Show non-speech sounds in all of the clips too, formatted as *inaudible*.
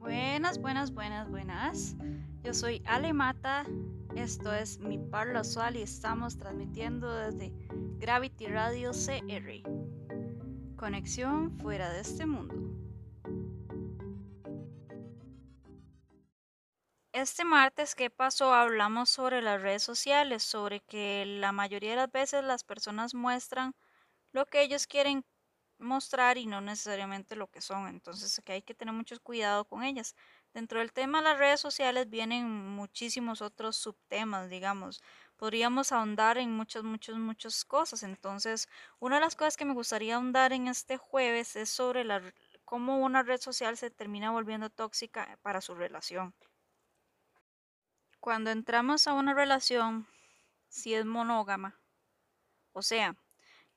Buenas, buenas, buenas, buenas. Yo soy Ale Mata. Esto es Mi Parla Usual y estamos transmitiendo desde Gravity Radio CR. Conexión fuera de este mundo. Este martes, ¿qué pasó? Hablamos sobre las redes sociales, sobre que la mayoría de las veces las personas muestran lo que ellos quieren mostrar y no necesariamente lo que son. Entonces que hay que tener mucho cuidado con ellas. Dentro del tema de las redes sociales vienen muchísimos otros subtemas, digamos. Podríamos ahondar en muchas, muchas, muchas cosas. Entonces, una de las cosas que me gustaría ahondar en este jueves es sobre la, cómo una red social se termina volviendo tóxica para su relación. Cuando entramos a una relación, si es monógama, o sea,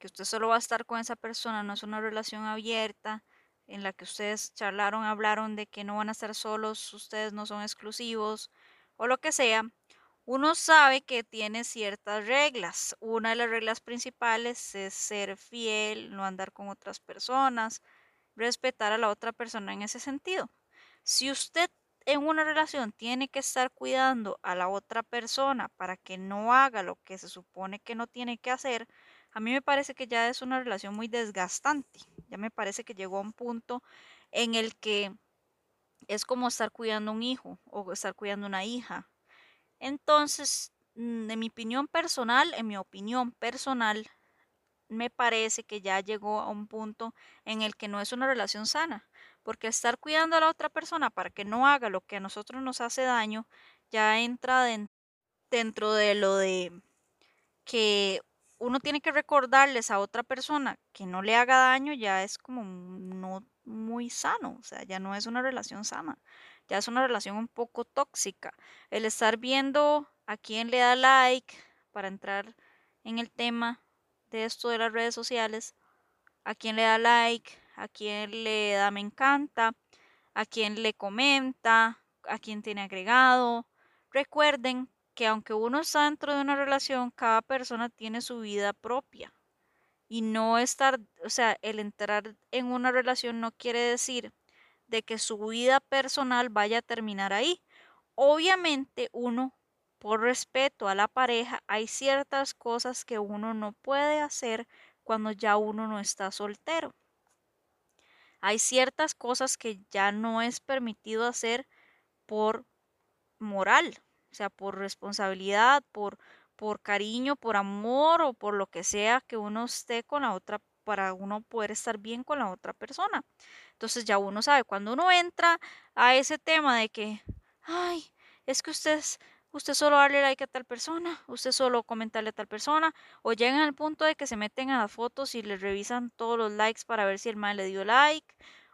que usted solo va a estar con esa persona, no es una relación abierta en la que ustedes charlaron, hablaron de que no van a estar solos, ustedes no son exclusivos o lo que sea, uno sabe que tiene ciertas reglas. Una de las reglas principales es ser fiel, no andar con otras personas, respetar a la otra persona en ese sentido. Si usted en una relación tiene que estar cuidando a la otra persona para que no haga lo que se supone que no tiene que hacer, a mí me parece que ya es una relación muy desgastante. Ya me parece que llegó a un punto en el que es como estar cuidando un hijo o estar cuidando una hija. Entonces, mm, en mi opinión personal, en mi opinión personal, me parece que ya llegó a un punto en el que no es una relación sana, porque estar cuidando a la otra persona para que no haga lo que a nosotros nos hace daño, ya entra dentro de lo de que uno tiene que recordarles a otra persona que no le haga daño, ya es como no muy sano, o sea, ya no es una relación sana, ya es una relación un poco tóxica. El estar viendo a quién le da like para entrar en el tema de esto de las redes sociales, a quién le da like, a quién le da me encanta, a quién le comenta, a quién tiene agregado. Recuerden que aunque uno está dentro de una relación, cada persona tiene su vida propia. Y no estar, o sea, el entrar en una relación no quiere decir de que su vida personal vaya a terminar ahí. Obviamente uno, por respeto a la pareja, hay ciertas cosas que uno no puede hacer cuando ya uno no está soltero. Hay ciertas cosas que ya no es permitido hacer por moral, o sea, por responsabilidad, por, por cariño, por amor o por lo que sea que uno esté con la otra para uno poder estar bien con la otra persona. Entonces ya uno sabe, cuando uno entra a ese tema de que, ay, es que usted, usted solo darle like a tal persona, usted solo comentarle a tal persona, o llegan al punto de que se meten a las fotos y le revisan todos los likes para ver si el mal le dio like,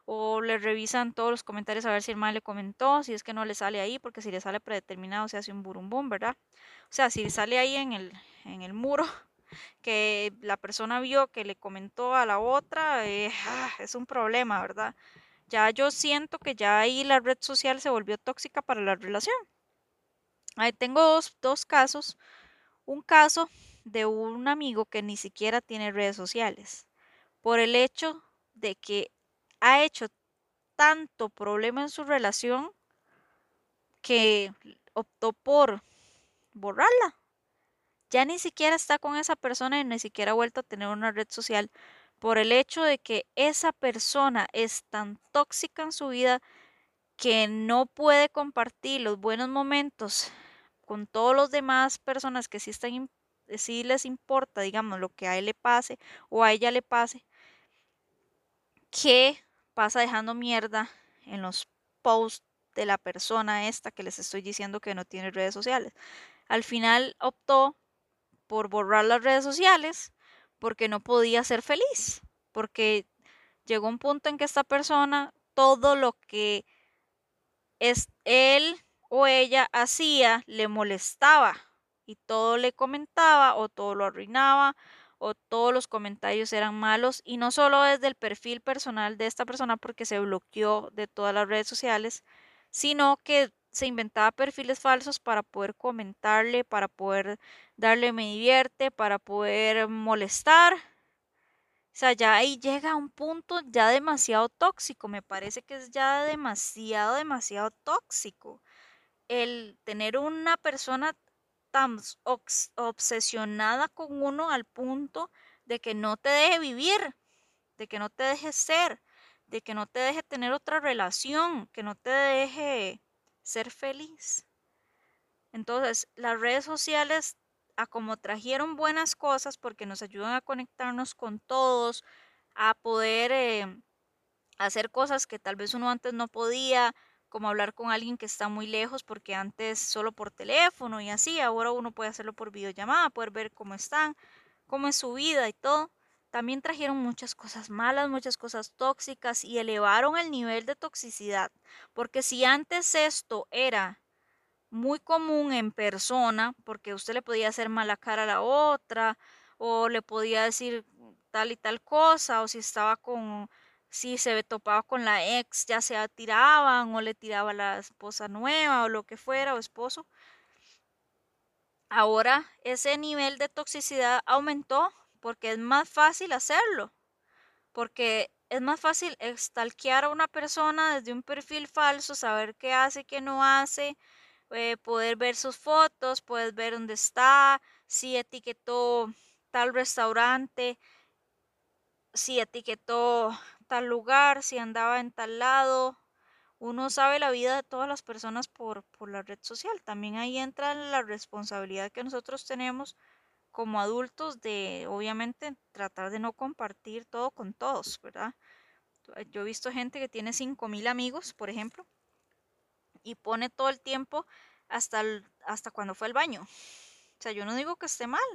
o le revisan todos los comentarios a ver si el mal le comentó, si es que no le sale ahí, porque si le sale predeterminado se hace un burumbum, ¿verdad? O sea, si sale ahí en el, en el muro *laughs* que la persona vio que le comentó a la otra, eh, *laughs* ah, es un problema, ¿verdad? Ya yo siento que ya ahí la red social se volvió tóxica para la relación. Ahí tengo dos, dos casos. Un caso de un amigo que ni siquiera tiene redes sociales, por el hecho de que ha hecho tanto problema en su relación que optó por borrarla. Ya ni siquiera está con esa persona y ni siquiera ha vuelto a tener una red social por el hecho de que esa persona es tan tóxica en su vida que no puede compartir los buenos momentos con todos los demás personas que sí, están, sí les importa, digamos, lo que a él le pase o a ella le pase, que pasa dejando mierda en los posts de la persona esta que les estoy diciendo que no tiene redes sociales. Al final optó por borrar las redes sociales porque no podía ser feliz, porque llegó un punto en que esta persona, todo lo que es él o ella hacía le molestaba y todo le comentaba o todo lo arruinaba o todos los comentarios eran malos y no solo desde el perfil personal de esta persona porque se bloqueó de todas las redes sociales, sino que se inventaba perfiles falsos para poder comentarle, para poder darle me divierte, para poder molestar. O sea, ya ahí llega a un punto ya demasiado tóxico. Me parece que es ya demasiado, demasiado tóxico. El tener una persona tan obsesionada con uno al punto de que no te deje vivir, de que no te deje ser, de que no te deje tener otra relación, que no te deje ser feliz. Entonces, las redes sociales, a como trajeron buenas cosas porque nos ayudan a conectarnos con todos, a poder eh, hacer cosas que tal vez uno antes no podía, como hablar con alguien que está muy lejos, porque antes solo por teléfono y así, ahora uno puede hacerlo por videollamada, poder ver cómo están, cómo es su vida y todo. También trajeron muchas cosas malas, muchas cosas tóxicas y elevaron el nivel de toxicidad, porque si antes esto era muy común en persona, porque usted le podía hacer mala cara a la otra, o le podía decir tal y tal cosa, o si estaba con si se topaba con la ex, ya sea tiraban o le tiraba a la esposa nueva o lo que fuera, o esposo. Ahora ese nivel de toxicidad aumentó porque es más fácil hacerlo, porque es más fácil stalkear a una persona desde un perfil falso, saber qué hace, qué no hace, eh, poder ver sus fotos, puedes ver dónde está, si etiquetó tal restaurante, si etiquetó tal lugar, si andaba en tal lado. Uno sabe la vida de todas las personas por, por la red social. También ahí entra la responsabilidad que nosotros tenemos como adultos de, obviamente, tratar de no compartir todo con todos, ¿verdad? Yo he visto gente que tiene 5.000 amigos, por ejemplo, y pone todo el tiempo hasta, hasta cuando fue al baño. O sea, yo no digo que esté mal,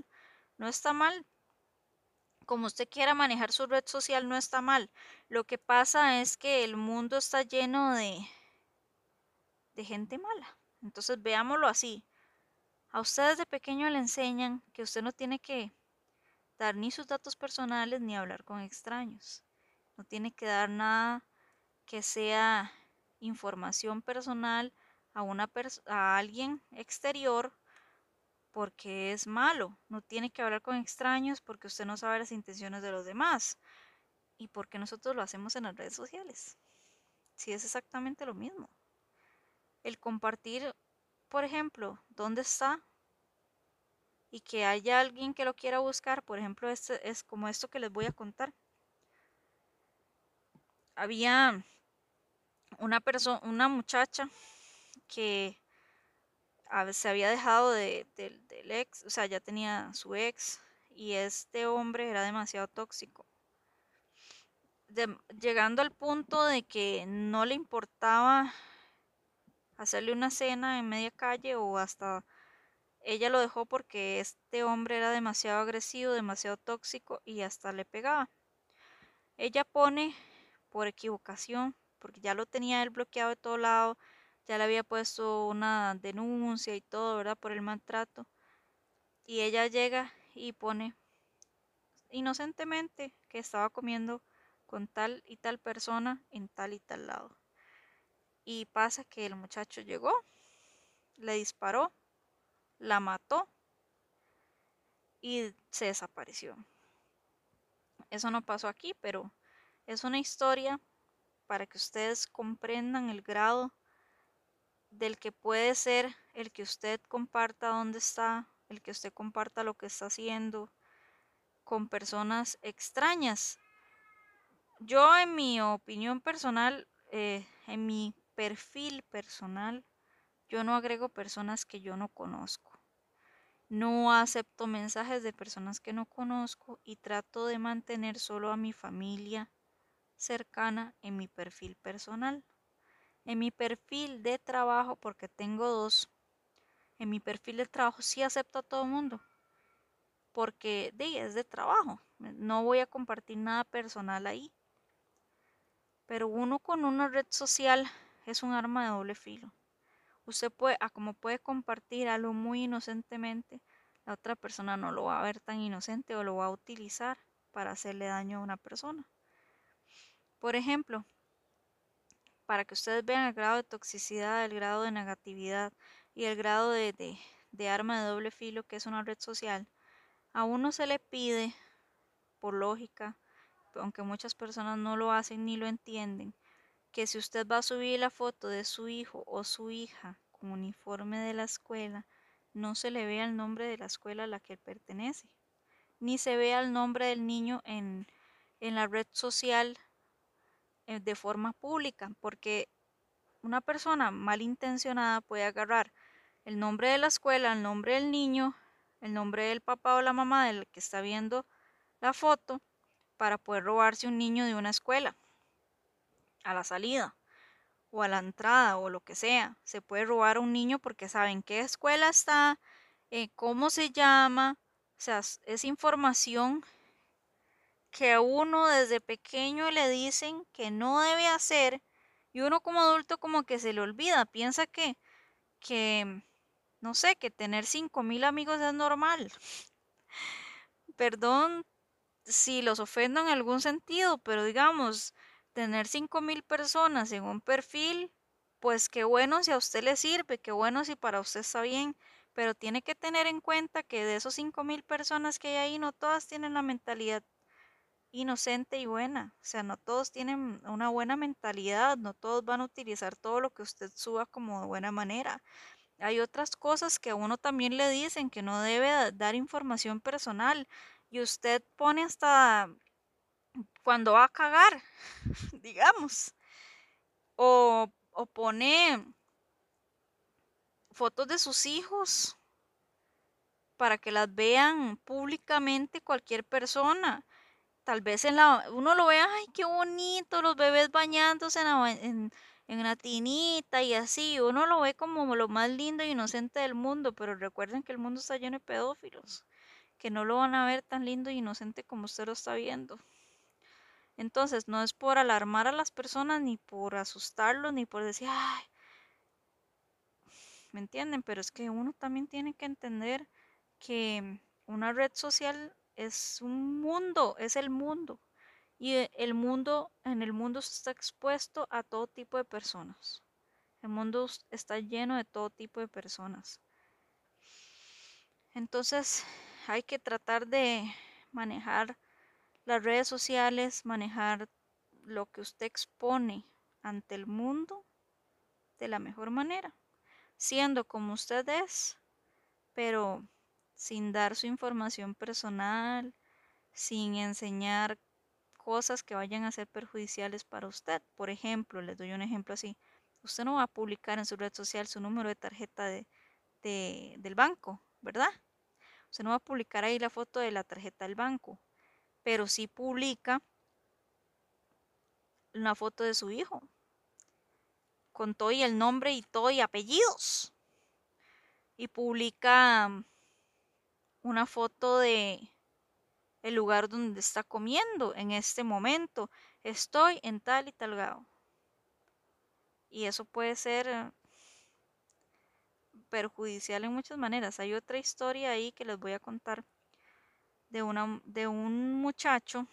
no está mal como usted quiera manejar su red social no está mal. Lo que pasa es que el mundo está lleno de, de gente mala. Entonces veámoslo así. A ustedes de pequeño le enseñan que usted no tiene que dar ni sus datos personales ni hablar con extraños. No tiene que dar nada que sea información personal a, una a alguien exterior porque es malo. No tiene que hablar con extraños porque usted no sabe las intenciones de los demás. Y porque nosotros lo hacemos en las redes sociales. Si es exactamente lo mismo. El compartir, por ejemplo, dónde está y que haya alguien que lo quiera buscar, por ejemplo, este es como esto que les voy a contar. Había una persona, una muchacha que se había dejado de, del ex, o sea, ya tenía su ex y este hombre era demasiado tóxico. llegando al punto de que no le importaba hacerle una cena en media calle o hasta ella lo dejó porque este hombre era demasiado agresivo, demasiado tóxico y hasta le pegaba. Ella pone por equivocación, porque ya lo tenía él bloqueado de todo lado, ya le había puesto una denuncia y todo, ¿verdad? Por el maltrato. Y ella llega y pone inocentemente que estaba comiendo con tal y tal persona en tal y tal lado. Y pasa que el muchacho llegó, le disparó, la mató y se desapareció. Eso no pasó aquí, pero es una historia para que ustedes comprendan el grado del que puede ser el que usted comparta dónde está, el que usted comparta lo que está haciendo con personas extrañas. Yo en mi opinión personal, eh, en mi perfil personal, yo no agrego personas que yo no conozco. No acepto mensajes de personas que no conozco y trato de mantener solo a mi familia cercana en mi perfil personal. En mi perfil de trabajo, porque tengo dos, en mi perfil de trabajo sí acepto a todo el mundo, porque de, es de trabajo, no voy a compartir nada personal ahí. Pero uno con una red social es un arma de doble filo. Usted puede, a como puede compartir algo muy inocentemente, la otra persona no lo va a ver tan inocente o lo va a utilizar para hacerle daño a una persona. Por ejemplo, para que ustedes vean el grado de toxicidad, el grado de negatividad y el grado de, de, arma de doble filo que es una red social, a uno se le pide, por lógica, aunque muchas personas no lo hacen ni lo entienden, que si usted va a subir la foto de su hijo o su hija con uniforme de la escuela, no se le vea el nombre de la escuela a la que pertenece, ni se vea el nombre del niño en, en la red social de forma pública, porque una persona malintencionada puede agarrar el nombre de la escuela, el nombre del niño, el nombre del papá o la mamá del que está viendo la foto para poder robarse un niño de una escuela a la salida o a la entrada o lo que sea. Se puede robar a un niño porque saben qué escuela está, eh, cómo se llama. O sea, es información que a uno desde pequeño le dicen que no debe hacer y uno como adulto como que se le olvida, piensa que, que no sé, que tener mil amigos es normal. *laughs* Perdón si los ofendo en algún sentido, pero digamos, tener mil personas en un perfil, pues qué bueno si a usted le sirve, qué bueno si para usted está bien, pero tiene que tener en cuenta que de esos mil personas que hay ahí, no todas tienen la mentalidad inocente y buena. O sea, no todos tienen una buena mentalidad, no todos van a utilizar todo lo que usted suba como de buena manera. Hay otras cosas que a uno también le dicen que no debe dar información personal y usted pone hasta cuando va a cagar, *laughs* digamos, o, o pone fotos de sus hijos para que las vean públicamente cualquier persona tal vez en la, uno lo ve, ay, qué bonito, los bebés bañándose en, en, una tinita y así, uno lo ve como lo más lindo e inocente del mundo, pero recuerden que el mundo está lleno de pedófilos, que no lo van a ver tan lindo e inocente como usted lo está viendo. Entonces, no es por alarmar a las personas, ni por asustarlos, ni por decir, ay, ¿me entienden? Pero es que uno también tiene que entender que una red social es un mundo, es el mundo. Y e, el mundo, en el mundo está expuesto a todo tipo de personas. El mundo está lleno de todo tipo de personas. Entonces hay que tratar de manejar las redes sociales, manejar lo que usted expone ante el mundo de la mejor manera, siendo como usted es, pero sin dar su información personal, sin enseñar cosas que vayan a ser perjudiciales para usted. Por ejemplo, les doy un ejemplo así. Usted no va a publicar en su red social su número de tarjeta de, del banco, ¿verdad? Usted no va a publicar ahí la foto de la tarjeta del banco, pero sí publica una foto de su hijo, con todo y el nombre y todo y apellidos. Y publica una foto de el lugar donde está comiendo en este momento. Estoy en tal y tal lado. Y eso puede ser eh, perjudicial en muchas maneras. Hay otra historia ahí que les voy a contar de, una, de un muchacho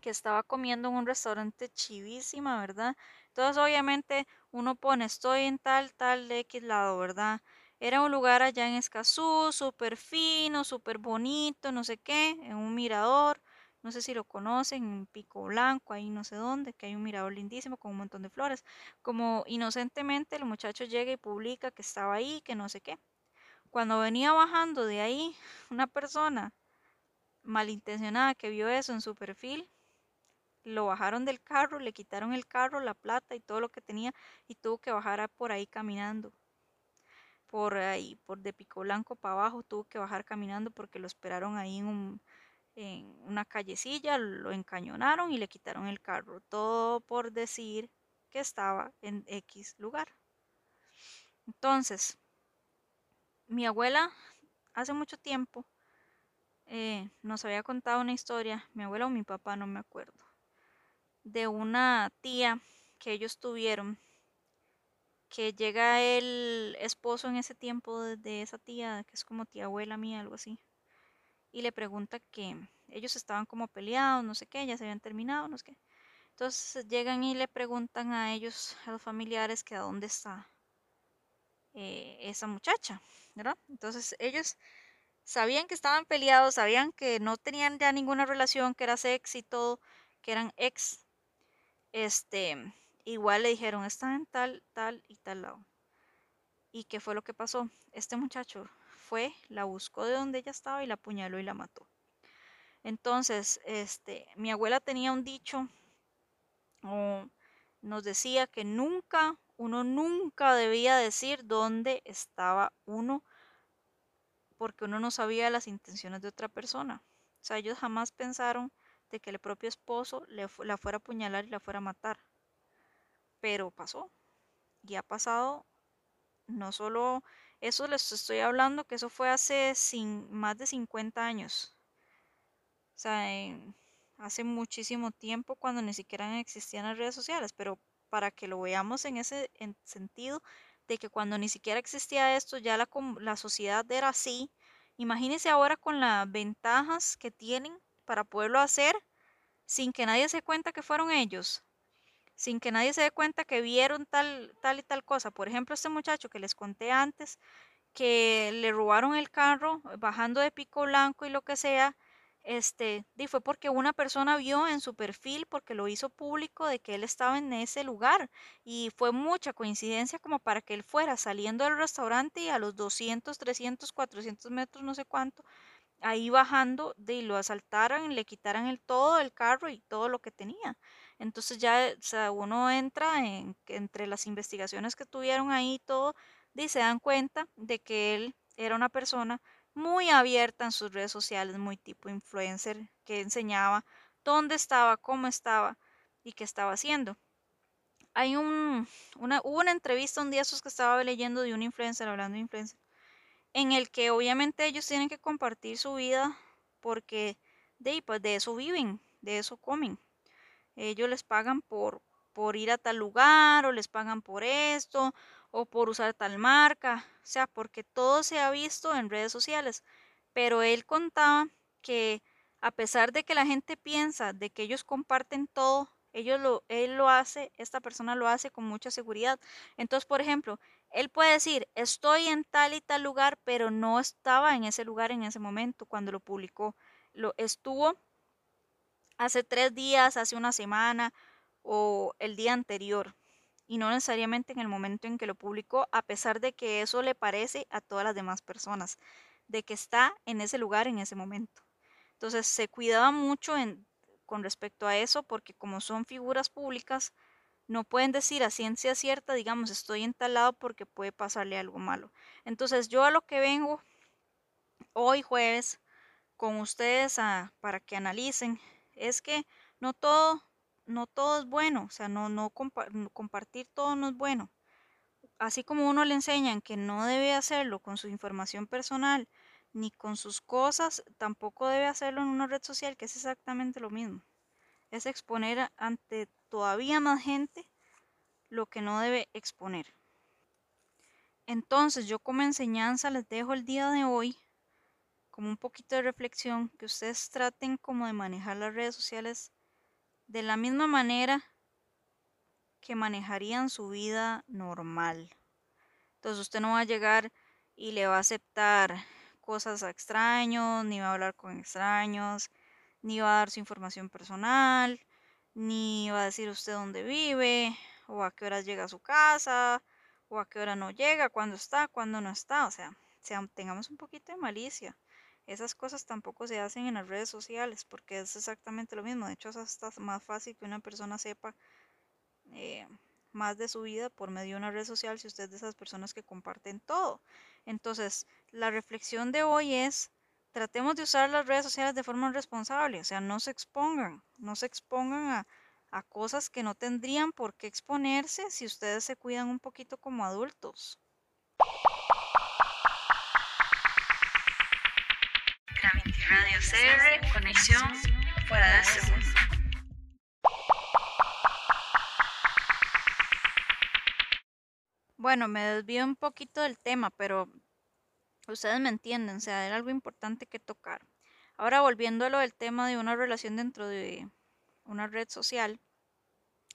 que estaba comiendo en un restaurante chivísima, ¿verdad? Entonces obviamente uno pone estoy en tal, tal de X lado, ¿verdad? Era un lugar allá en Escazú, súper fino, súper bonito, no sé qué, en un mirador. No sé si lo conocen, en Pico Blanco, ahí no sé dónde, que hay un mirador lindísimo con un montón de flores. Como inocentemente el muchacho llega y publica que estaba ahí, que no sé qué. Cuando venía bajando de ahí, *laughs* una persona malintencionada que vio eso en su perfil, lo bajaron del carro, le quitaron el carro, la plata y todo lo que tenía y tuvo que bajar por ahí caminando por ahí, por de Pico Blanco para abajo, tuvo que bajar caminando porque lo esperaron ahí en, en una callecilla, lo encañonaron y le quitaron el carro. Todo por decir que estaba en X lugar. Entonces, mi abuela hace mucho tiempo eh, nos había contado una historia, mi abuela o mi papá, no me acuerdo, de una tía que ellos tuvieron que llega el esposo en ese tiempo de esa tía, que es como tía abuela mía, algo así, y le pregunta que ellos estaban como peleados, no sé qué, ya se habían terminado, no sé qué. Entonces llegan y le preguntan a ellos, a los familiares, que a dónde está eh, esa muchacha, ¿verdad? Entonces ellos sabían que estaban peleados, sabían que no tenían ya ninguna relación, que era sexy y todo, que eran ex, este, igual le dijeron, están en tal, tal y tal lado. ¿Y qué fue lo que pasó? Este muchacho fue, la buscó de donde ella estaba y la apuñaló y la mató. Entonces, este, mi abuela tenía un dicho, o nos decía que nunca, uno nunca debía decir dónde estaba uno, porque uno no sabía las intenciones de otra persona. O sea, ellos jamás pensaron de que el propio esposo le, la fuera a apuñalar y la fuera a matar. Pero pasó. Y ha pasado no solo eso les estoy hablando que eso fue hace sin, más de 50 años. O sea, hace muchísimo tiempo cuando ni siquiera existían las redes sociales, pero para que lo veamos en ese sentido de que cuando ni siquiera existía esto, ya la, la sociedad era así. Imagínense ahora con las ventajas que tienen para poderlo hacer sin que nadie se cuenta que fueron ellos, sin que nadie se dé cuenta que vieron tal, tal y tal cosa. Por ejemplo, este muchacho que les conté antes, que le robaron el carro bajando de pico blanco y lo que sea, este, y fue porque una persona vio en su perfil, porque lo hizo público, de que él estaba en ese lugar. Y fue mucha coincidencia como para que él fuera saliendo del restaurante y a los 200, 300, 400 metros, no sé cuánto, ahí bajando, de lo asaltaran, le quitaran el todo el carro y todo lo que tenía. Entonces ya uno entra en, entre las investigaciones que tuvieron ahí y todo, y se dan cuenta de que él era una persona muy abierta en sus redes sociales, muy tipo influencer, que enseñaba dónde estaba, cómo estaba y qué estaba haciendo. Hay un, una, hubo una entrevista un día esos que estaba leyendo de un influencer, hablando de influencer, en el que obviamente ellos tienen que compartir su vida porque de, pues de eso viven, de eso comen. Ellos les pagan por, por ir a tal lugar o les pagan por esto o por usar tal marca, o sea, porque todo se ha visto en redes sociales. Pero él contaba que a pesar de que la gente piensa de que ellos comparten todo, ellos lo, él lo hace, esta persona lo hace con mucha seguridad. Entonces, por ejemplo, él puede decir, estoy en tal y tal lugar, pero no estaba en ese lugar en ese momento cuando lo publicó. Lo estuvo hace tres días, hace una semana o el día anterior y no necesariamente en el momento en que lo publicó, a pesar de que eso le parece a todas las demás personas, de que está en ese lugar en ese momento. Entonces se cuidaba mucho con respecto a eso porque como son figuras públicas, no pueden decir a ciencia cierta, digamos, estoy en porque puede pasarle algo malo. Entonces yo a lo que vengo hoy jueves con ustedes para que analicen es que no todo no todo es bueno, o sea, no, no compartir todo no es bueno. Así como uno le enseñan que no debe hacerlo con su información personal ni con sus cosas, tampoco debe hacerlo en una red social, que es exactamente lo mismo. Es exponer ante todavía más gente lo que no debe exponer. Entonces yo como enseñanza les dejo el día de hoy como un poquito de reflexión, que ustedes traten como de manejar las redes sociales de la misma manera que manejarían su vida normal. Entonces usted no va a llegar y le va a aceptar cosas a extraños, ni va a hablar con extraños, ni va a dar su información personal, ni va a decir usted dónde vive, o a qué horas llega a su casa, o a qué hora no llega, cuándo está, cuándo no está. O sea, tengamos un poquito de malicia. Esas cosas tampoco se hacen en las redes sociales porque es exactamente lo mismo. De hecho, es hasta más fácil que una persona sepa eh, más de su vida por medio de una red social si usted es de esas personas que comparten todo. Entonces, la reflexión de hoy es, tratemos de usar las redes sociales de forma responsable, o sea, no se expongan, no se expongan a, a cosas que no tendrían por qué exponerse si ustedes se cuidan un poquito como adultos. Radio CR, conexión fuera de mundo. Bueno, me desvío un poquito del tema, pero ustedes me entienden, o sea, era algo importante que tocar. Ahora volviendo a lo del tema de una relación dentro de una red social,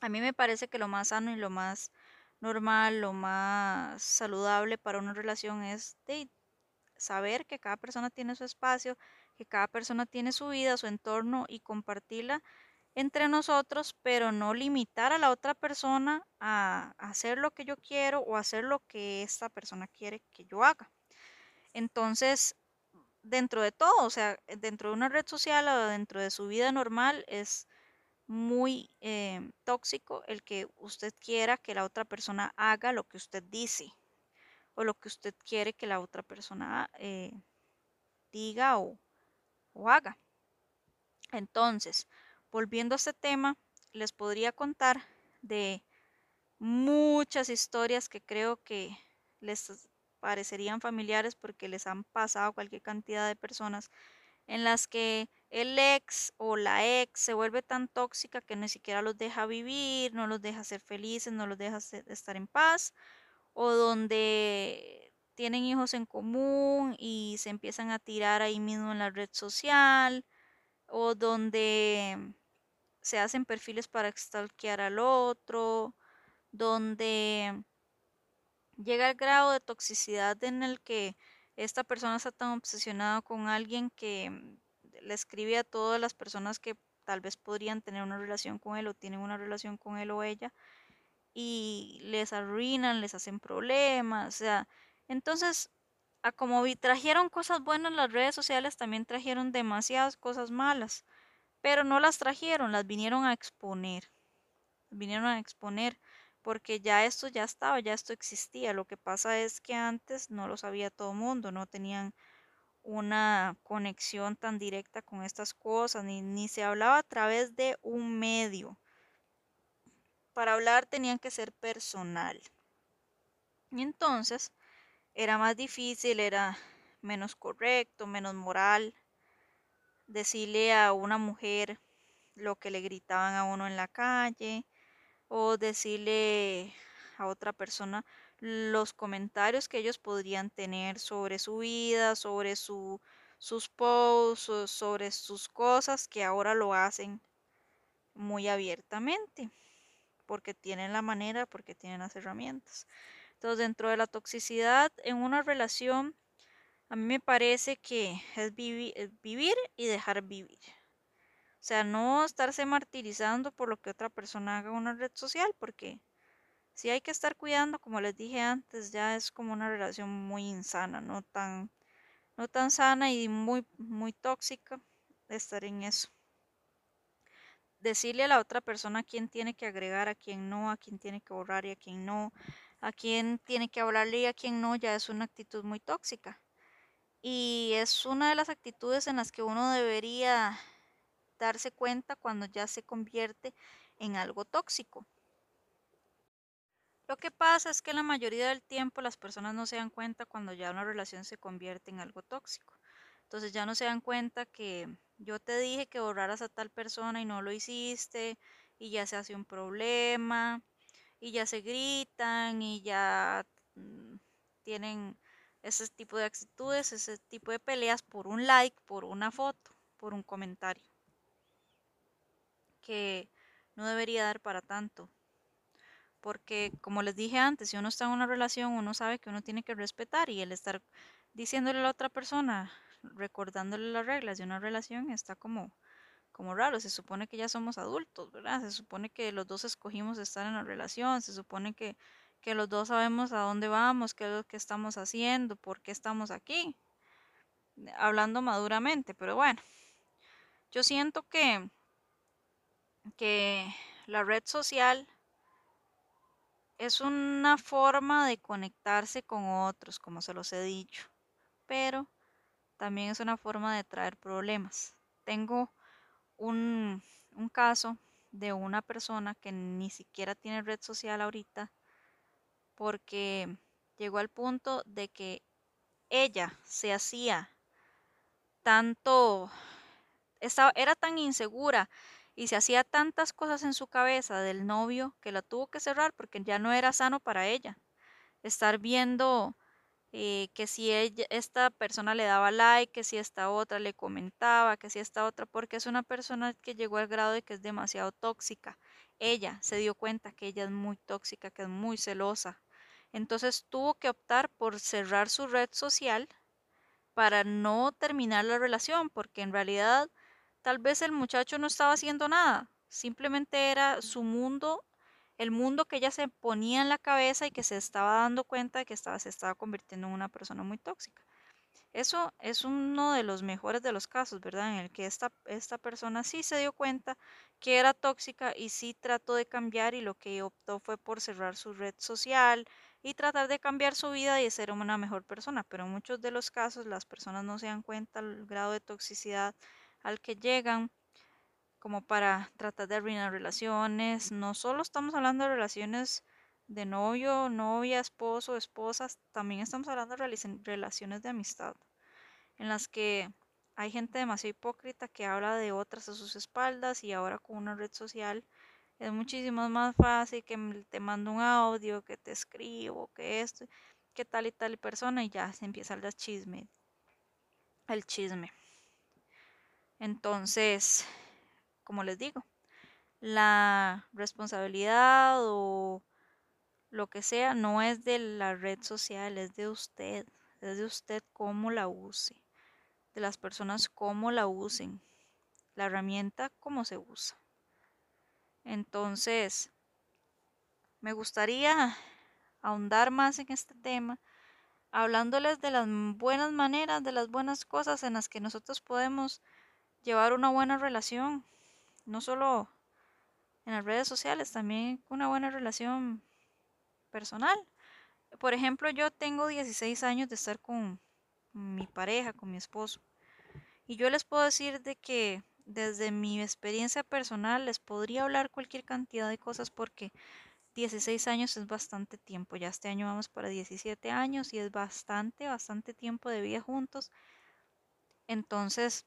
a mí me parece que lo más sano y lo más normal, lo más saludable para una relación es de saber que cada persona tiene su espacio, que cada persona tiene su vida, su entorno y compartirla entre nosotros, pero no limitar a la otra persona a hacer lo que yo quiero o hacer lo que esta persona quiere que yo haga. Entonces, dentro de todo, o sea, dentro de una red social o dentro de su vida normal es muy eh, tóxico el que usted quiera que la otra persona haga lo que usted dice o lo que usted quiere que la otra persona eh, diga o, o haga. Entonces, volviendo a este tema, les podría contar de muchas historias que creo que les parecerían familiares porque les han pasado cualquier cantidad de personas en las que el ex o la ex se vuelve tan tóxica que ni siquiera los deja vivir, no los deja ser felices, no los deja estar en paz, o donde tienen hijos en común y se empiezan a tirar ahí mismo en la red social, o donde se hacen perfiles para stalkear al otro, donde llega el grado de toxicidad en el que esta persona está tan obsesionada con alguien que mm, le escribe a todas las personas que tal vez podrían tener una relación con él o tienen una relación con él o ella y les arruinan, les hacen problemas, o sea, entonces, a como vi, trajeron cosas buenas las redes sociales, también trajeron demasiadas cosas malas, pero no las trajeron, las vinieron a exponer, vinieron a exponer porque ya esto ya estaba, ya esto existía. Lo que pasa es que antes no lo sabía todo el mundo, no tenían una conexión tan directa con estas cosas, ni, ni se hablaba a través de un medio. Para hablar tenían que ser personal. Y entonces era más difícil, era menos correcto, menos moral decirle a una mujer lo que le gritaban a uno en la calle, o decirle a otra persona los comentarios que ellos podrían tener sobre su vida, sobre su, sus posts, sobre sus cosas que ahora lo hacen muy abiertamente, porque tienen la manera, porque tienen las herramientas. Entonces, dentro de la toxicidad en una relación, a mí me parece que es vivir y dejar vivir. O sea, no estarse martirizando por lo que otra persona haga en una red social, porque si hay que estar cuidando, como les dije antes, ya es como una relación muy insana, no tan, no tan sana y muy, muy tóxica estar en eso. Decirle a la otra persona a quién tiene que agregar, a quién no, a quién tiene que borrar y a quién no, a quién tiene que hablarle y a quién no, ya es una actitud muy tóxica. Y es una de las actitudes en las que uno debería darse cuenta cuando ya se convierte en algo tóxico. Lo que pasa es que la mayoría del tiempo las personas no se dan cuenta cuando ya una relación se convierte en algo tóxico. Entonces ya no se dan cuenta que yo te dije que borraras a tal persona y no lo hiciste y ya se hace un problema y ya se gritan y ya mm, tienen ese tipo de actitudes, ese tipo de peleas por un like, por una foto, por un comentario que no debería dar para tanto. Porque, como les dije antes, si uno está en una relación, uno sabe que uno tiene que respetar y el estar diciéndole a la otra persona, recordándole las reglas de una relación, está como, como raro. Se supone que ya somos adultos, ¿verdad? Se supone que los dos escogimos estar en la relación, se supone que, que los dos sabemos a dónde vamos, qué es lo que estamos haciendo, por qué estamos aquí. Hablando maduramente, pero bueno, yo siento que que la red social es una forma de conectarse con otros, como se los he dicho, pero también es una forma de traer problemas. Tengo un, caso de una persona que ni siquiera tiene red social ahorita porque llegó al punto de que ella se hacía tanto, estaba, era tan insegura y se hacía tantas cosas en su cabeza del novio que la tuvo que cerrar porque ya no era sano para ella. Estar viendo eh, que si ella, esta persona le daba like, que si esta otra le comentaba, que si esta otra, porque es una persona que llegó al grado de que es demasiado tóxica. Ella se dio cuenta que ella es muy tóxica, que es muy celosa. Entonces tuvo que optar por cerrar su red social para no terminar la relación, porque en realidad tal vez el muchacho no estaba haciendo nada, simplemente era su mundo, el mundo que ella se ponía en la cabeza y que se estaba dando cuenta de que estaba, se estaba convirtiendo en una persona muy tóxica. Eso es uno de los mejores de los casos, ¿verdad? En el que esta, esta persona sí se dio cuenta que era tóxica y sí trató de cambiar y lo que optó fue por cerrar su red social y tratar de cambiar su vida y ser una mejor persona. Pero en muchos de los casos las personas no se dan cuenta del grado de toxicidad al que llegan como para tratar de arruinar relaciones. No solo estamos hablando de relaciones de novio, novia, esposo, esposas, también estamos hablando de relaciones de amistad, en las que hay gente demasiado hipócrita que habla de otras a sus espaldas y ahora con una red social es muchísimo más fácil que te mando un audio, que te escribo, que esto, que tal y tal persona y ya se empieza el chisme. El chisme. Entonces, como les digo, la responsabilidad o lo que sea, no es de la red social, es de usted, es de usted cómo la use, de las personas cómo la usen, la herramienta cómo se usa. Entonces, me gustaría ahondar más en este tema, hablándoles de las buenas maneras, de las buenas cosas en las que nosotros podemos llevar una buena relación, no solo en las redes sociales, también una buena relación personal. Por ejemplo, yo tengo 16 años de estar con mi pareja, con mi esposo. Y yo les puedo decir de que desde mi experiencia personal les podría hablar cualquier cantidad de cosas porque 16 años es bastante tiempo. Ya este año vamos para 17 años y es bastante, bastante tiempo de vida juntos. Entonces,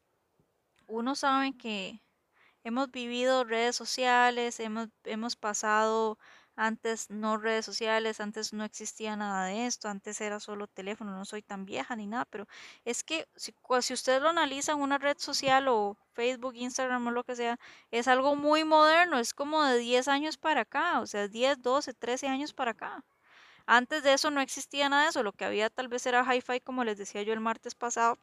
uno sabe que hemos vivido redes sociales, hemos, hemos pasado antes no redes sociales, antes no existía nada de esto, antes era solo teléfono, no soy tan vieja ni nada, pero es que si, si usted lo analiza en una red social o Facebook, Instagram o lo que sea, es algo muy moderno, es como de 10 años para acá, o sea, 10, 12, 13 años para acá. Antes de eso no existía nada de eso, lo que había tal vez era hi-fi, como les decía yo el martes pasado,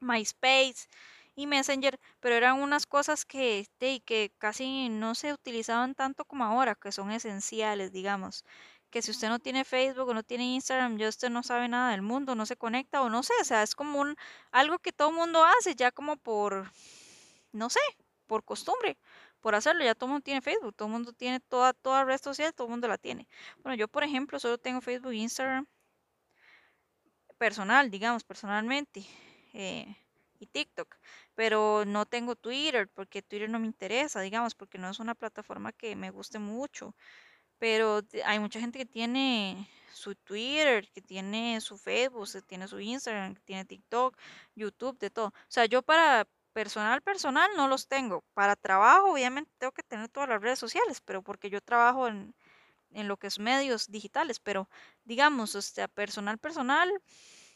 MySpace, y Messenger, pero eran unas cosas que, que casi no se utilizaban tanto como ahora, que son esenciales, digamos. Que si usted no tiene Facebook o no tiene Instagram, ya usted no sabe nada del mundo, no se conecta o no sé, o sea, es como un, algo que todo el mundo hace ya como por, no sé, por costumbre, por hacerlo. Ya todo el mundo tiene Facebook, todo el mundo tiene toda, toda red social, todo el mundo la tiene. Bueno, yo por ejemplo solo tengo Facebook e Instagram personal, digamos, personalmente. Eh, y TikTok, pero no tengo Twitter porque Twitter no me interesa, digamos, porque no es una plataforma que me guste mucho. Pero hay mucha gente que tiene su Twitter, que tiene su Facebook, que tiene su Instagram, que tiene TikTok, YouTube, de todo. O sea, yo para personal, personal no los tengo. Para trabajo, obviamente tengo que tener todas las redes sociales, pero porque yo trabajo en, en lo que es medios digitales, pero digamos, o personal, personal,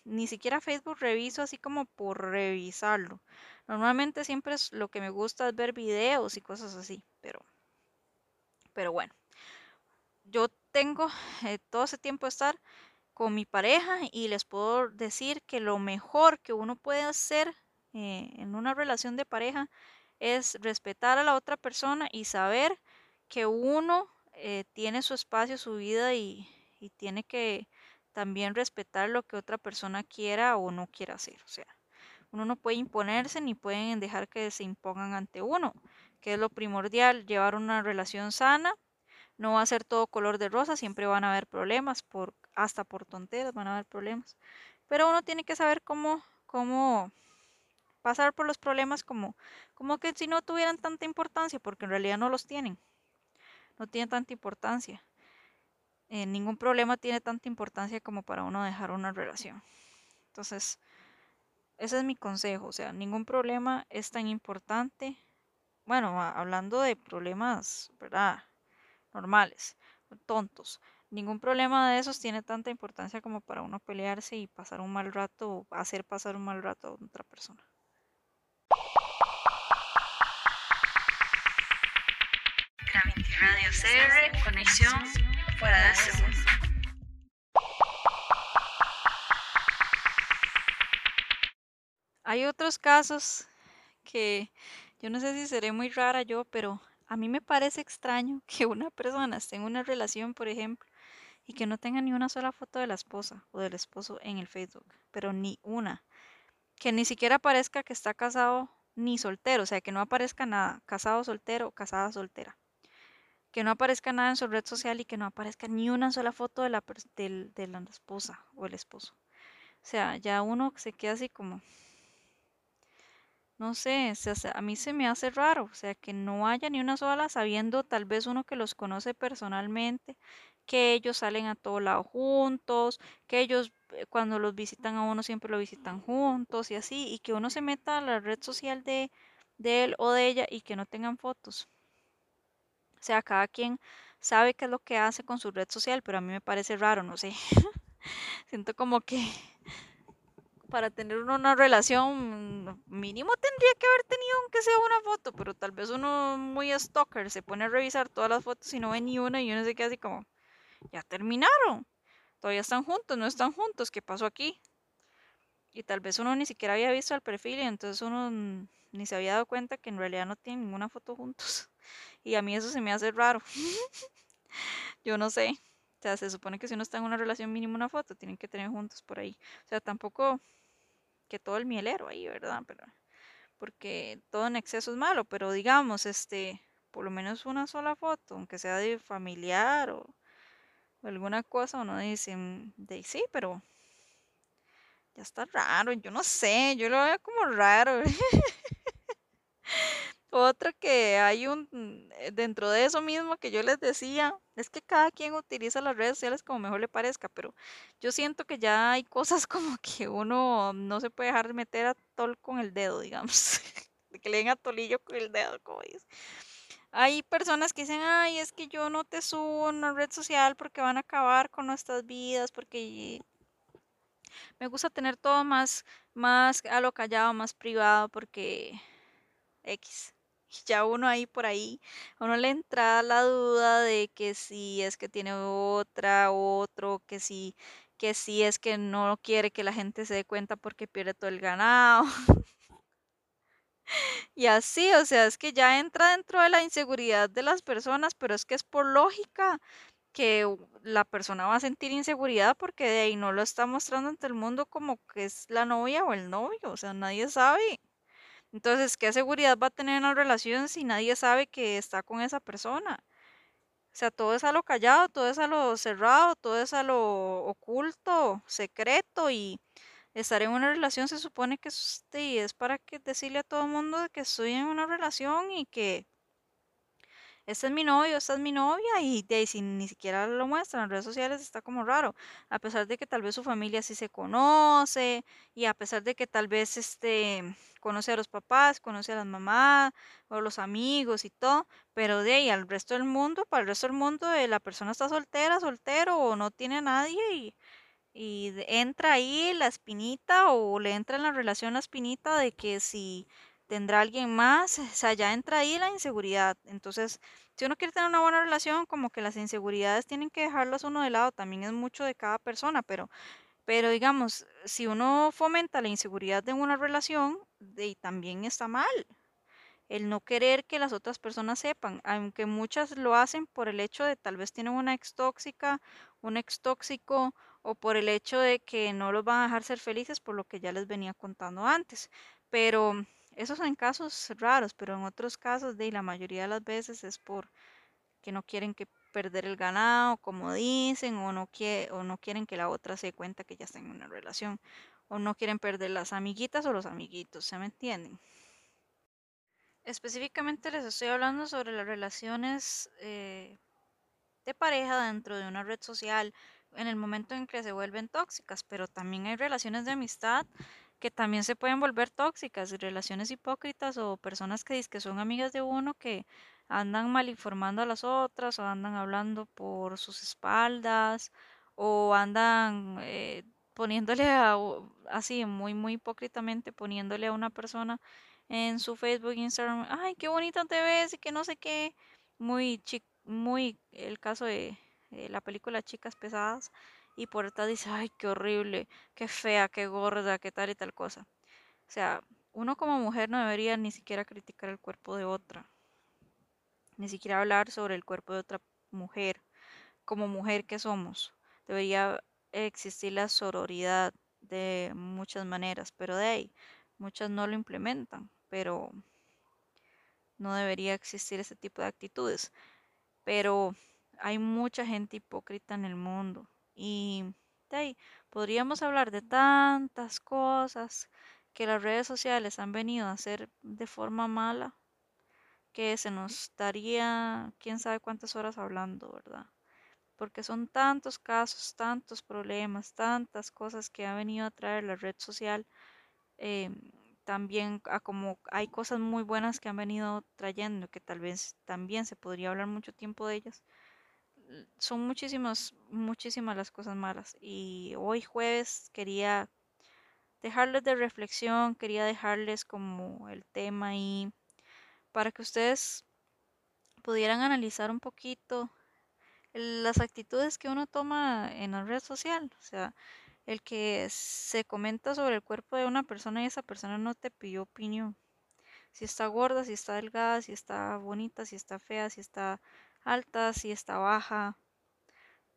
ni siquiera Facebook reviso así como por revisarlo. Normalmente siempre es lo que me gusta es ver videos y cosas así, pero, pero bueno. Yo tengo eh, todo ese tiempo de estar con mi pareja y les puedo decir que lo mejor que uno puede hacer eh, en una relación de pareja es respetar a la otra persona y saber que uno eh, tiene su espacio, su vida y, y tiene que también respetar lo que otra persona quiera o no quiera hacer. O sea, uno no puede imponerse ni pueden dejar que se impongan ante uno, que es lo primordial, llevar una relación sana. No va a ser todo color de rosa, siempre van a haber problemas, por, hasta por tonteras van a haber problemas. Pero uno tiene que saber cómo, pasar por los problemas como, como que si no tuvieran tanta importancia, porque en realidad no los tienen. No tienen tanta importancia. Eh, ningún problema tiene tanta importancia como para uno dejar una relación. Entonces, ese es mi consejo, o sea, ningún problema es tan importante. Bueno, hablando de problemas, ¿verdad? Normales, tontos. Ningún problema de esos tiene tanta importancia como para uno pelearse y pasar un mal rato o hacer pasar un mal rato a otra persona. Radio CR, conexión fuera de este hay otros casos que yo no sé si seré muy rara yo, pero a mí me parece extraño *laughs* que una persona esté en una relación, por ejemplo, y que no tenga ni una sola foto de la esposa o del esposo en el Facebook, pero ni una. Que ni siquiera aparezca que está casado ni soltero, o sea, que no aparezca nada, casado, soltero, casada, soltera. Que no aparezca nada en su red social y que no aparezca ni una sola foto de la, de la esposa o el esposo. O sea, ya uno se queda así como, no sé, a mí se me hace raro, o sea, que no haya ni una sola sabiendo tal vez uno que los conoce personalmente, que ellos salen a todo lado juntos, que ellos eh, cuando los visitan a uno siempre lo visitan juntos y así, y que uno se meta a la red social de, de él o de ella y que no tengan fotos. O sea, cada quien sabe qué es lo que hace con su red social, pero a mí me parece raro, no sé. *laughs* Siento como que para tener una relación mínimo tendría que haber tenido aunque sea una foto, pero tal vez uno muy stalker se pone a revisar todas las fotos y no ve ni una y uno se queda así como, ya terminaron, todavía están juntos, no están juntos, ¿qué pasó aquí? Y tal vez uno ni siquiera había visto el perfil y entonces uno ni se había dado cuenta que en realidad no tienen ninguna foto juntos. *laughs* Y a mí eso se me hace raro. *laughs* Yo no sé. O sea, se supone que si uno está en una relación mínima una foto, tienen que tener juntos por ahí. O sea, tampoco que todo el mielero ahí, ¿verdad? Pero, porque todo en exceso es malo, pero digamos, este, por lo menos una sola foto, aunque sea de familiar o, alguna cosa, uno dice, mm, de sí, pero ya está raro, yo no sé, yo lo veo como raro. *laughs* Otra que hay un, eh, dentro de eso mismo que yo les decía, es que cada quien utiliza las redes sociales como mejor le parezca, pero yo siento que ya hay cosas *laughs* como que uno no se puede dejar de meter a tol con el dedo, digamos, *laughs* que le den a tolillo con el dedo, como dice. Hay personas que dicen, ay, es que yo no te subo en una red social porque van a acabar con nuestras vidas, porque me gusta tener todo más, más a lo callado, más privado, porque X ya uno ahí por ahí, uno le entra la duda de que si es que tiene otra, otro, que si, que si es que no quiere que la gente se dé cuenta porque pierde todo el ganado. *laughs* Y así, o sea, es que ya entra dentro de la inseguridad de las personas, pero es que es por lógica que la persona va a sentir inseguridad porque de ahí no lo está mostrando ante el mundo como que es la novia o el novio, o sea, nadie sabe. Entonces, ¿qué seguridad va a tener una relación si nadie sabe que está con esa persona? O sea, todo es a lo callado, todo es a lo cerrado, todo es a lo oculto, secreto y estar en una relación se supone que es, es para que decirle a todo el mundo que estoy en una relación y que este es mi novio, esta es mi novia, y de ahí si ni siquiera lo muestran en redes sociales está como raro, a pesar de que tal vez su familia sí se conoce, y a pesar de que tal vez este conoce a los papás, conoce a las mamás, o los amigos y todo, pero de ahí al resto del mundo, para el resto del mundo, eh, la persona está soltera, soltero, o no tiene a nadie, y, y entra ahí la espinita, o le entra en la relación la espinita de que si tendrá alguien más, o sea, ya entra ahí la inseguridad. Entonces, si uno quiere tener una buena relación, como que las inseguridades tienen que dejarlas uno de lado, también es mucho de cada persona, pero, pero digamos, si uno fomenta la inseguridad de una relación, de, también está mal. El no querer que las otras personas sepan, aunque muchas lo hacen por el hecho de tal vez tienen una ex tóxica, un ex tóxico, o por el hecho de que no los van a dejar ser felices por lo que ya les venía contando antes. Pero esos son casos raros, pero en otros casos, de la mayoría de las veces es por que no quieren que perder el ganado, como dicen, o no, o no quieren que la otra se dé cuenta que ya está en una relación, o no quieren perder las amiguitas o los amiguitos, ¿se me entienden? Específicamente les estoy hablando sobre las relaciones eh, de pareja dentro de una red social en el momento en que se vuelven tóxicas, pero también hay relaciones de amistad que también se pueden volver tóxicas, relaciones hipócritas o personas que dicen que son amigas de uno que andan mal informando a las otras o andan hablando por sus espaldas o andan eh, poniéndole así muy muy hipócritamente poniéndole a una persona en su Facebook, Instagram, ay, qué bonita te ves y que no sé qué, muy muy el caso de la película Chicas Pesadas y por detrás dice, ay, qué horrible, qué fea, qué gorda, qué tal y tal cosa. O sea, uno como mujer no debería ni siquiera criticar el cuerpo de otra, ni siquiera hablar sobre el cuerpo de otra mujer, como mujer que somos. Debería existir la sororidad de muchas maneras, pero de ahí, muchas no lo implementan, pero no debería existir ese tipo de actitudes. Pero hay mucha gente hipócrita en el mundo y de ahí podríamos hablar de tantas cosas que las redes sociales han venido a hacer de forma mala que se nos daría quién sabe cuántas horas hablando, ¿verdad? Porque son tantos casos, tantos problemas, tantas cosas que ha venido a traer la red social. eh, también a como hay cosas muy buenas que han venido trayendo, que tal vez también se podría hablar mucho tiempo de ellas. Son muchísimas, muchísimas las cosas malas. Y hoy jueves quería dejarles de reflexión, quería dejarles como el tema ahí para que ustedes pudieran analizar un poquito las actitudes que uno toma en la red social. O sea, el que se comenta sobre el cuerpo de una persona y esa persona no te pidió opinión. Si está gorda, si está delgada, si está bonita, si está fea, si está alta, si está baja,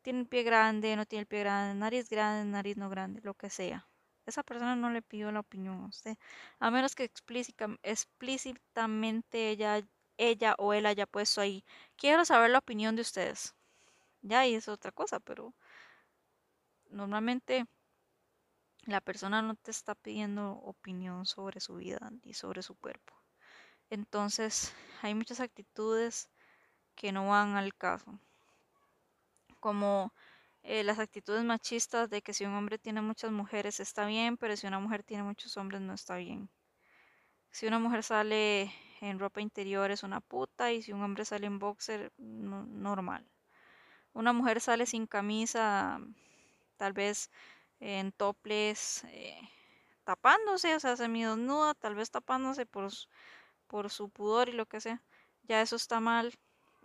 tiene el pie grande, no tiene el pie grande, nariz grande, nariz no grande, lo que sea. Esa persona no le pidió la opinión a usted, a menos que explícitamente ella, ella o él haya puesto ahí, quiero saber la opinión de ustedes. Ya, y es otra cosa, pero normalmente la persona no te está pidiendo opinión sobre su vida ni sobre su cuerpo. Entonces, hay muchas actitudes que no van al caso. Como eh, las actitudes machistas de que si un hombre tiene muchas mujeres está bien, pero si una mujer tiene muchos hombres no está bien. Si una mujer sale en ropa interior es una puta y si un hombre sale en boxer, no, normal. Una mujer sale sin camisa, tal vez en toples, eh, tapándose, o sea, semidesnuda, tal vez tapándose por, por su pudor y lo que sea. Ya eso está mal,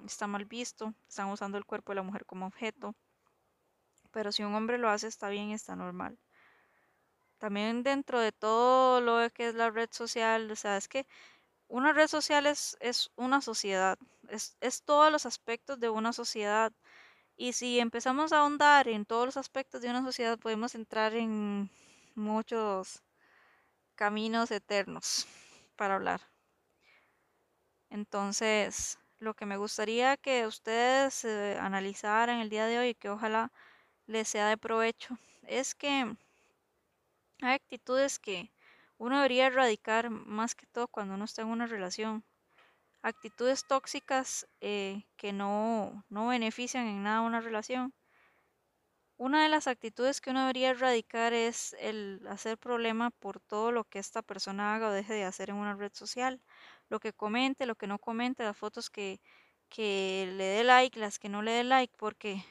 está mal visto, están usando el cuerpo de la mujer como objeto. Pero si un hombre lo hace, está bien, está normal. También dentro de todo lo que es la red social, o sea, es que una red social es, es una sociedad, es, es todos los aspectos de una sociedad. Y si empezamos a ahondar en todos los aspectos de una sociedad, podemos entrar en muchos caminos eternos para hablar. Entonces, lo que me gustaría que ustedes eh, analizaran el día de hoy y que ojalá les sea de provecho es que hay actitudes que uno debería erradicar más que todo cuando uno está en una relación. Actitudes tóxicas eh, que no, no benefician en nada una relación. Una de las actitudes que uno debería erradicar es el hacer problema por todo lo que esta persona haga o deje de hacer en una red social. Lo que comente, lo que no comente, las fotos que, que le dé like, las que no le dé like, porque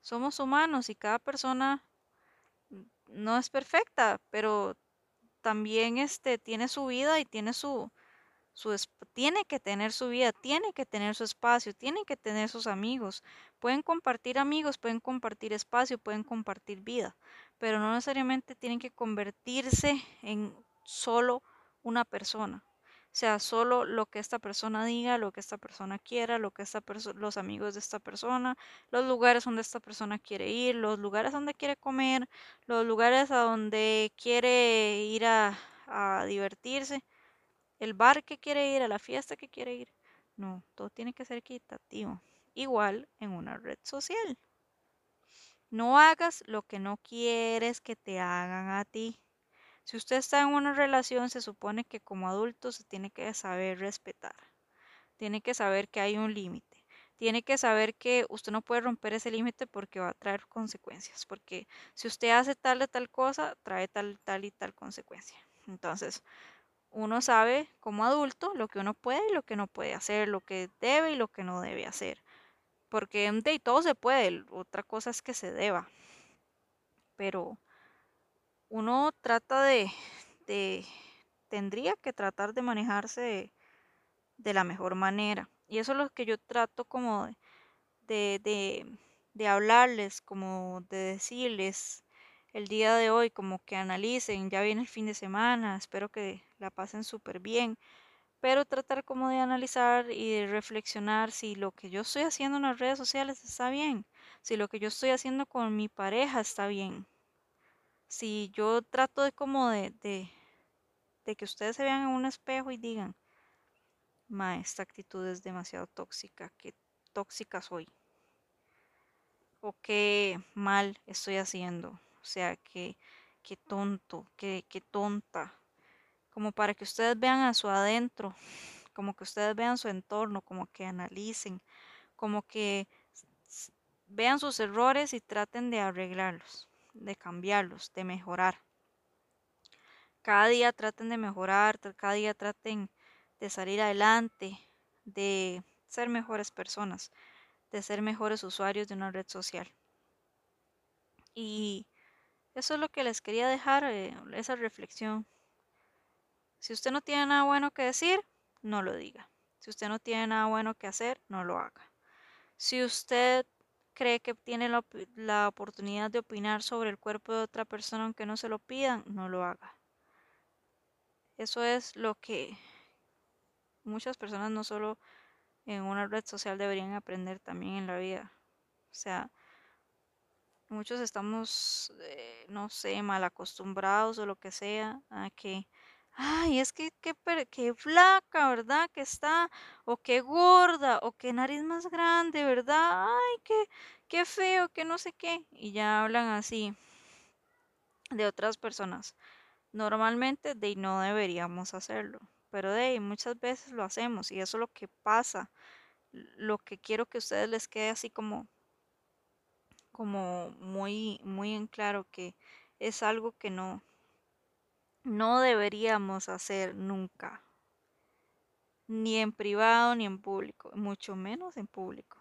somos humanos y cada persona no es perfecta, pero también este tiene su vida y tiene su, su tiene que tener su vida, tiene que tener su espacio, tiene que tener sus amigos. Pueden compartir amigos, pueden compartir espacio, pueden compartir vida, pero no necesariamente tienen que convertirse en solo una persona. O sea, solo lo que esta persona diga, lo que esta persona quiera, lo que esta los amigos de esta persona, los lugares donde esta persona quiere ir, los lugares donde quiere comer, los lugares a donde quiere ir a, a divertirse, el bar que quiere ir, a la fiesta que quiere ir. No, todo tiene que ser equitativo. Igual en una red social. No hagas lo que no quieres que te hagan a ti. Si usted está en una relación, se supone que como adulto se tiene que saber respetar. Tiene que saber que hay un límite. Tiene que saber que usted no puede romper ese límite porque va a traer consecuencias. Porque si usted hace tal y tal cosa, trae tal, tal y tal consecuencia. Entonces, uno sabe como adulto lo que uno puede y lo que no puede hacer, lo que debe y lo que no debe hacer. Porque de todo se puede, otra cosa es que se deba. Pero uno trata de, de tendría que tratar de manejarse de, la mejor manera. Y eso es lo que yo trato como de, de, de hablarles, como de decirles, el día de hoy, como que analicen, ya viene el fin de semana, espero que la pasen súper bien, pero tratar como de analizar y de reflexionar si lo que yo estoy haciendo en las redes sociales está bien, si lo que yo estoy haciendo con mi pareja está bien, si yo trato de como de, de, que ustedes se vean en un espejo y digan, ma, esta actitud es demasiado tóxica, qué tóxica soy, o qué mal estoy haciendo, o sea, qué, qué tonto, qué, qué tonta, como para que ustedes vean a su adentro, *laughs* como que ustedes vean su entorno, como que analicen, como que vean sus errores y traten de arreglarlos, de cambiarlos, de mejorar. Cada día traten de mejorar, cada día traten de salir adelante, de ser mejores personas, de ser mejores usuarios de una red social. Y eso es lo que les quería dejar, eh, esa reflexión. Si usted no tiene nada bueno que decir, no lo diga. Si usted no tiene nada bueno que hacer, no lo haga. Si usted cree que tiene la, la, oportunidad de opinar sobre el cuerpo de otra persona aunque no se lo pidan, no lo haga. Eso es lo que muchas personas no solo en una red social deberían aprender también en la vida. O sea, muchos estamos, eh, no sé, mal acostumbrados o lo que sea, a que, ay, es que qué flaca, ¿verdad? Que está, o qué gorda, o qué nariz más grande, ¿verdad? Ay, qué, qué feo, que no sé qué. Y ya hablan así de otras personas. Normalmente de no deberíamos hacerlo, pero de muchas veces lo hacemos y eso es lo que pasa. Lo que quiero que ustedes les quede así como como muy muy en claro que es algo que no no deberíamos hacer nunca. Ni en privado ni en público, mucho menos en público.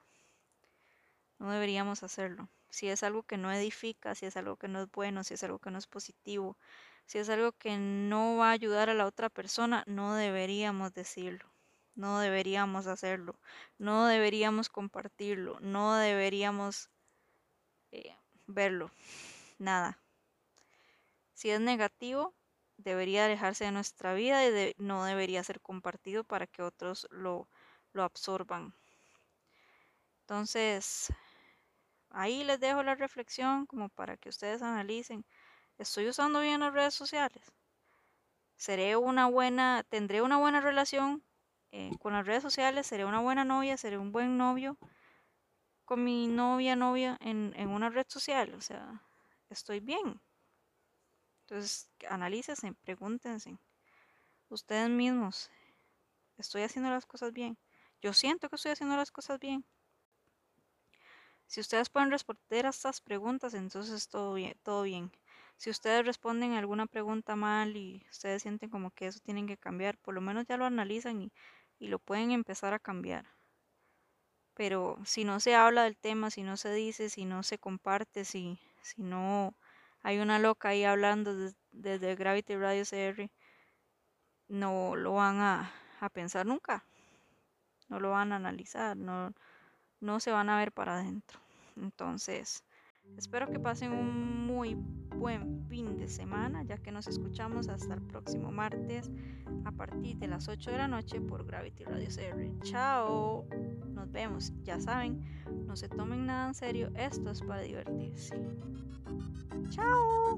No deberíamos hacerlo. Si es algo que no edifica, si es algo que no es bueno, si es algo que no es positivo, si es algo que no va a ayudar a la otra persona, no deberíamos decirlo, no deberíamos hacerlo, no deberíamos compartirlo, no deberíamos eh, verlo, nada. Si es negativo, debería alejarse de nuestra vida y de, no debería ser compartido para que otros lo, lo absorban. Entonces, ahí les dejo la reflexión como para que ustedes analicen ¿Estoy usando bien las redes sociales? ¿Seré una buena, tendré una buena relación eh, con las redes sociales? ¿Seré una buena novia? ¿Seré un buen novio con mi novia, novia en, en una red social? O sea, ¿estoy bien? Entonces, analícense, pregúntense. Ustedes mismos, ¿estoy haciendo las cosas bien? Yo siento que estoy haciendo las cosas bien. Si ustedes pueden responder a estas preguntas, entonces todo bien, todo bien. Si ustedes responden alguna pregunta mal y ustedes sienten como que eso tienen que cambiar, por lo menos ya lo analizan y, y lo pueden empezar a cambiar. Pero si no se habla del tema, si no se dice, si no se comparte, si, si no hay una loca ahí hablando desde, Gravity Radio CR, no lo van a, a, pensar nunca. No lo van a analizar, no, no se van a ver para adentro. Entonces, espero que pasen un muy buen fin de semana, ya que nos escuchamos hasta el próximo martes a partir de las 8 de la noche por Gravity Radio CR. Chao, nos vemos. Ya saben, no se tomen nada en serio, esto es para divertirse. Chao.